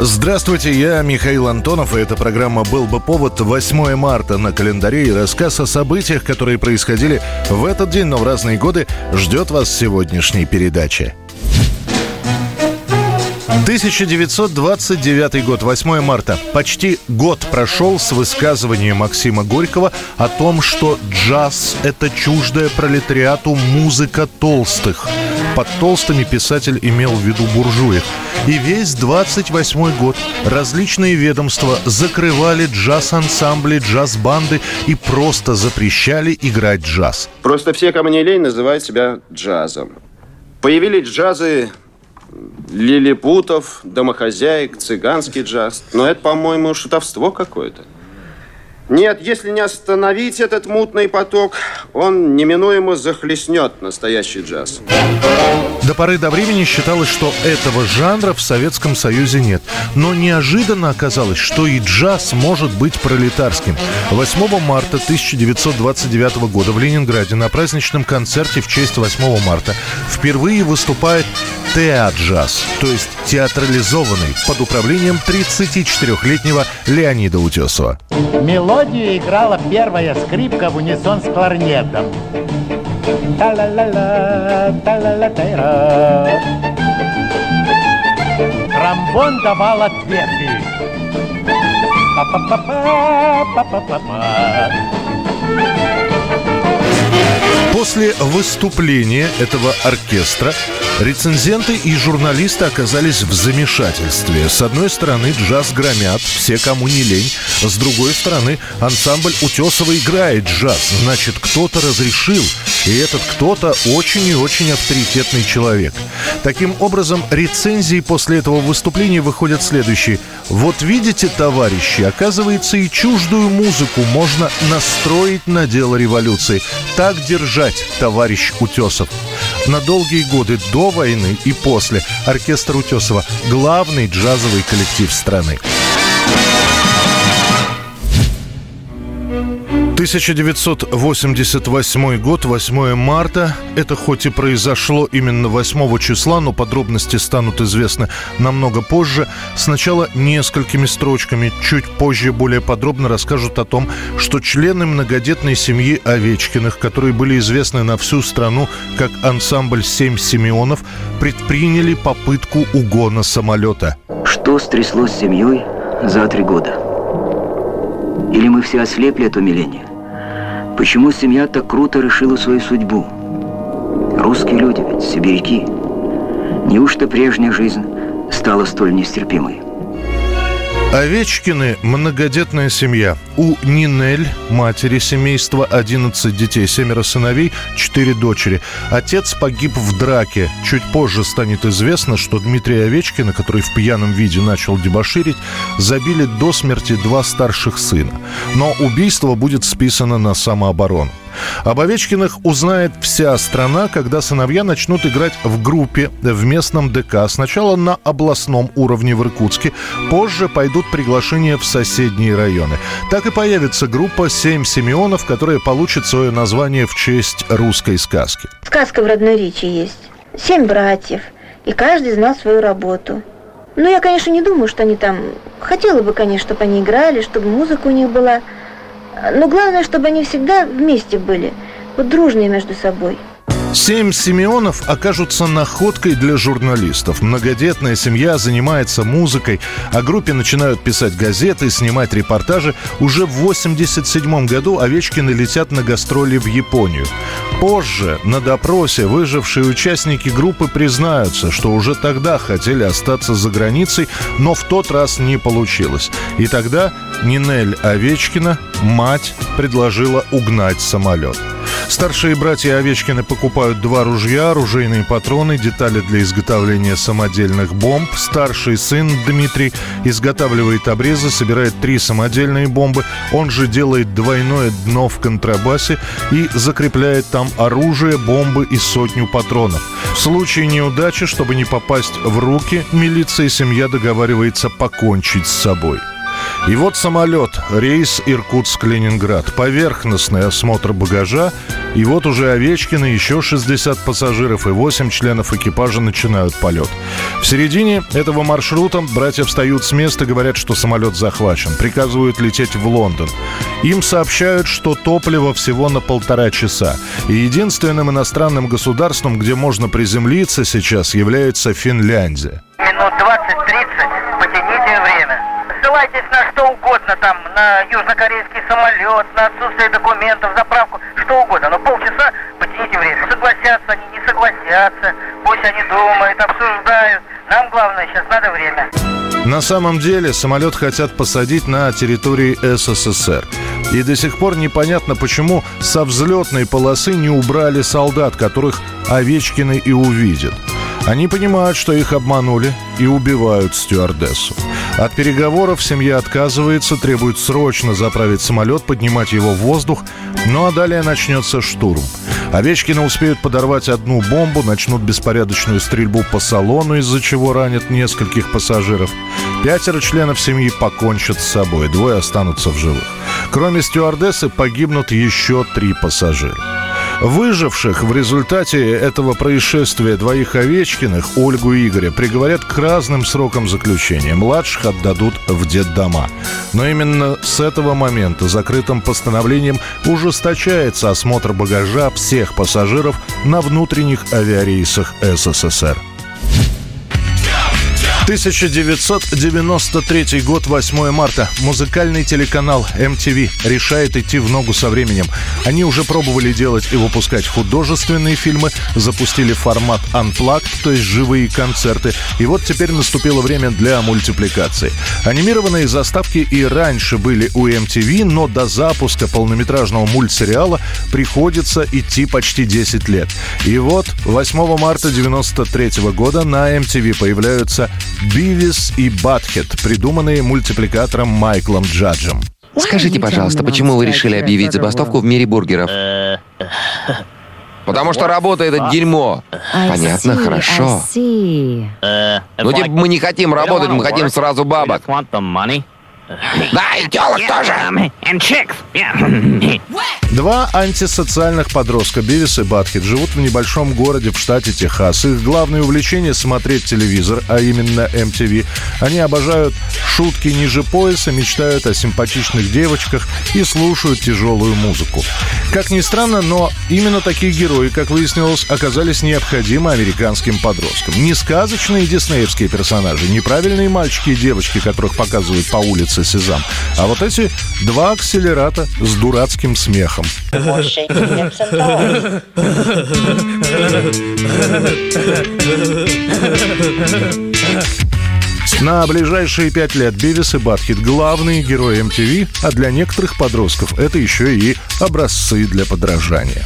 Здравствуйте, я Михаил Антонов, и эта программа «Был бы повод» 8 марта на календаре и рассказ о событиях, которые происходили в этот день, но в разные годы, ждет вас в сегодняшней передаче. 1929 год, 8 марта. Почти год прошел с высказывания Максима Горького о том, что джаз – это чуждая пролетариату музыка толстых. Под толстыми писатель имел в виду буржуев. И весь 28 год различные ведомства закрывали джаз-ансамбли, джаз-банды и просто запрещали играть джаз. Просто все, кому не лень, называют себя джазом. Появились джазы лилипутов, домохозяек, цыганский джаз. Но это, по-моему, шутовство какое-то. Нет, если не остановить этот мутный поток, он неминуемо захлестнет настоящий джаз. До поры до времени считалось, что этого жанра в Советском Союзе нет. Но неожиданно оказалось, что и джаз может быть пролетарским. 8 марта 1929 года в Ленинграде на праздничном концерте в честь 8 марта впервые выступает теаджаз, то есть театрализованный, под управлением 34-летнего Леонида Утесова. Мелодию играла первая скрипка в унисон с кларнетом. Тромбон давал ответы. После выступления этого оркестра рецензенты и журналисты оказались в замешательстве. С одной стороны, джаз громят, все кому не лень. С другой стороны, ансамбль Утесова играет джаз. Значит, кто-то разрешил. И этот кто-то очень и очень авторитетный человек. Таким образом, рецензии после этого выступления выходят следующие. Вот видите, товарищи, оказывается, и чуждую музыку можно настроить на дело революции. Так держать, товарищ Утесов. На долгие годы до войны и после оркестр Утесова – главный джазовый коллектив страны. 1988 год, 8 марта. Это хоть и произошло именно 8 числа, но подробности станут известны намного позже. Сначала несколькими строчками, чуть позже более подробно расскажут о том, что члены многодетной семьи Овечкиных, которые были известны на всю страну как ансамбль «Семь Симеонов», предприняли попытку угона самолета. Что стряслось с семьей за три года? Или мы все ослепли от умиления? Почему семья так круто решила свою судьбу? Русские люди ведь, сибиряки. Неужто прежняя жизнь стала столь нестерпимой? Овечкины – многодетная семья. У Нинель, матери семейства, 11 детей, семеро сыновей, 4 дочери. Отец погиб в драке. Чуть позже станет известно, что Дмитрия Овечкина, который в пьяном виде начал дебоширить, забили до смерти два старших сына. Но убийство будет списано на самооборону. Об Овечкиных узнает вся страна, когда сыновья начнут играть в группе в местном ДК. Сначала на областном уровне в Иркутске, позже пойдут приглашения в соседние районы. Так и появится группа «Семь Симеонов», которая получит свое название в честь русской сказки. Сказка в родной речи есть. Семь братьев, и каждый знал свою работу. Ну, я, конечно, не думаю, что они там... Хотела бы, конечно, чтобы они играли, чтобы музыка у них была... Но главное, чтобы они всегда вместе были, вот дружные между собой. Семь Симеонов окажутся находкой для журналистов. Многодетная семья занимается музыкой, о группе начинают писать газеты, снимать репортажи. Уже в 87 году Овечкины летят на гастроли в Японию. Позже, на допросе, выжившие участники группы признаются, что уже тогда хотели остаться за границей, но в тот раз не получилось. И тогда Нинель Овечкина, мать, предложила угнать самолет. Старшие братья Овечкины покупают два ружья, оружейные патроны, детали для изготовления самодельных бомб. Старший сын Дмитрий изготавливает обрезы, собирает три самодельные бомбы. Он же делает двойное дно в контрабасе и закрепляет там оружие, бомбы и сотню патронов. В случае неудачи, чтобы не попасть в руки, милиция и семья договаривается покончить с собой. И вот самолет, рейс Иркутск-Ленинград, поверхностный осмотр багажа, и вот уже Овечкин и еще 60 пассажиров и 8 членов экипажа начинают полет. В середине этого маршрута братья встают с места, говорят, что самолет захвачен, приказывают лететь в Лондон. Им сообщают, что топливо всего на полтора часа. И единственным иностранным государством, где можно приземлиться сейчас, является Финляндия. Минут 20-30 потяните время. Ссылайтесь на что угодно, там, на южнокорейский самолет, на отсутствие документов, заправку, что угодно. Но полчаса потяните время. Согласятся они, не согласятся. Пусть они думают, обсуждают. Нам главное сейчас надо время. На самом деле самолет хотят посадить на территории СССР. И до сих пор непонятно, почему со взлетной полосы не убрали солдат, которых Овечкины и увидят. Они понимают, что их обманули и убивают стюардессу. От переговоров семья отказывается, требует срочно заправить самолет, поднимать его в воздух, ну а далее начнется штурм. Овечкины успеют подорвать одну бомбу, начнут беспорядочную стрельбу по салону, из-за чего ранят нескольких пассажиров. Пятеро членов семьи покончат с собой, двое останутся в живых. Кроме стюардессы погибнут еще три пассажира. Выживших в результате этого происшествия двоих Овечкиных, Ольгу и Игоря, приговорят к разным срокам заключения. Младших отдадут в детдома. Но именно с этого момента закрытым постановлением ужесточается осмотр багажа всех пассажиров на внутренних авиарейсах СССР. 1993 год, 8 марта. Музыкальный телеканал MTV решает идти в ногу со временем. Они уже пробовали делать и выпускать художественные фильмы, запустили формат Unplugged, то есть живые концерты. И вот теперь наступило время для мультипликации. Анимированные заставки и раньше были у MTV, но до запуска полнометражного мультсериала приходится идти почти 10 лет. И вот 8 марта 93 года на MTV появляются Бивис и Батхед, придуманные мультипликатором Майклом Джаджем. Скажите, пожалуйста, почему вы решили объявить забастовку в мире бургеров? Потому что работа это дерьмо. Понятно, хорошо. Ну, типа, мы не хотим работать, мы хотим сразу бабок. Да, и телок тоже. Два антисоциальных подростка, Бивис и Батхит, живут в небольшом городе в штате Техас. Их главное увлечение — смотреть телевизор, а именно MTV. Они обожают шутки ниже пояса, мечтают о симпатичных девочках и слушают тяжелую музыку. Как ни странно, но именно такие герои, как выяснилось, оказались необходимы американским подросткам. Не сказочные диснеевские персонажи, неправильные мальчики и девочки, которых показывают по улице Сезам, а вот эти два акселерата с дурацким смехом. На ближайшие пять лет Бивис и Батхит – главные герои MTV, а для некоторых подростков это еще и образцы для подражания.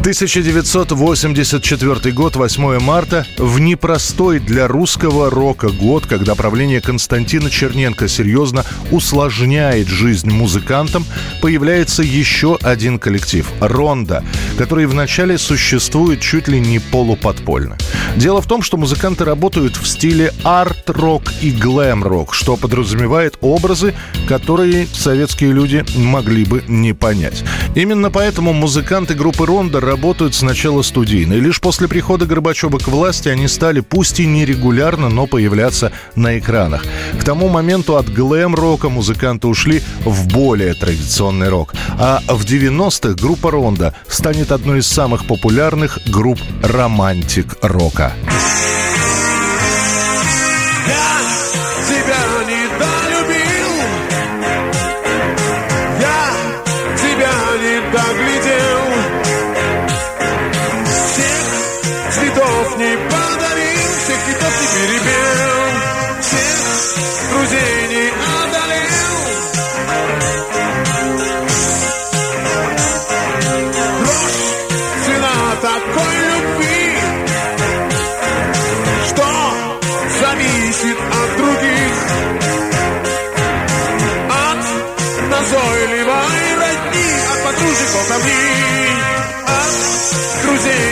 1984 год, 8 марта, в непростой для русского рока год, когда правление Константина Черненко серьезно усложняет жизнь музыкантам, появляется еще один коллектив – «Ронда», который вначале существует чуть ли не полуподпольно. Дело в том, что музыканты работают в стиле арт-рок и глэм-рок, что подразумевает образы, которые советские люди могли бы не понять. Именно поэтому музыканты группы «Ронда» работают сначала студийно, и лишь после прихода Горбачева к власти они стали, пусть и нерегулярно, но появляться на экранах. К тому моменту от глэм-рока музыканты ушли в более традиционный рок. А в 90-х группа «Ронда» станет одной из самых популярных групп романтик-рока. тебя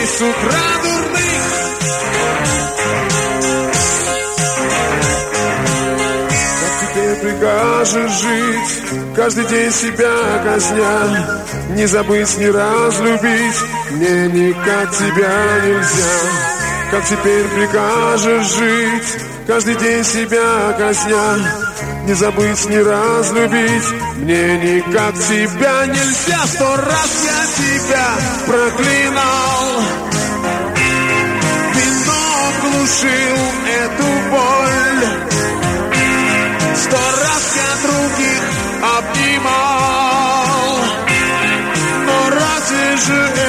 С утра дурных. Как тебе прикажешь жить? Каждый день себя казня Не забыть, не разлюбить. Мне никак тебя нельзя. Как теперь прикажешь жить Каждый день себя казня Не забыть, не разлюбить. Мне никак тебя нельзя. Сто раз я тебя проклинал. Вино глушил эту боль. Сто раз я других обнимал. Но разве же это?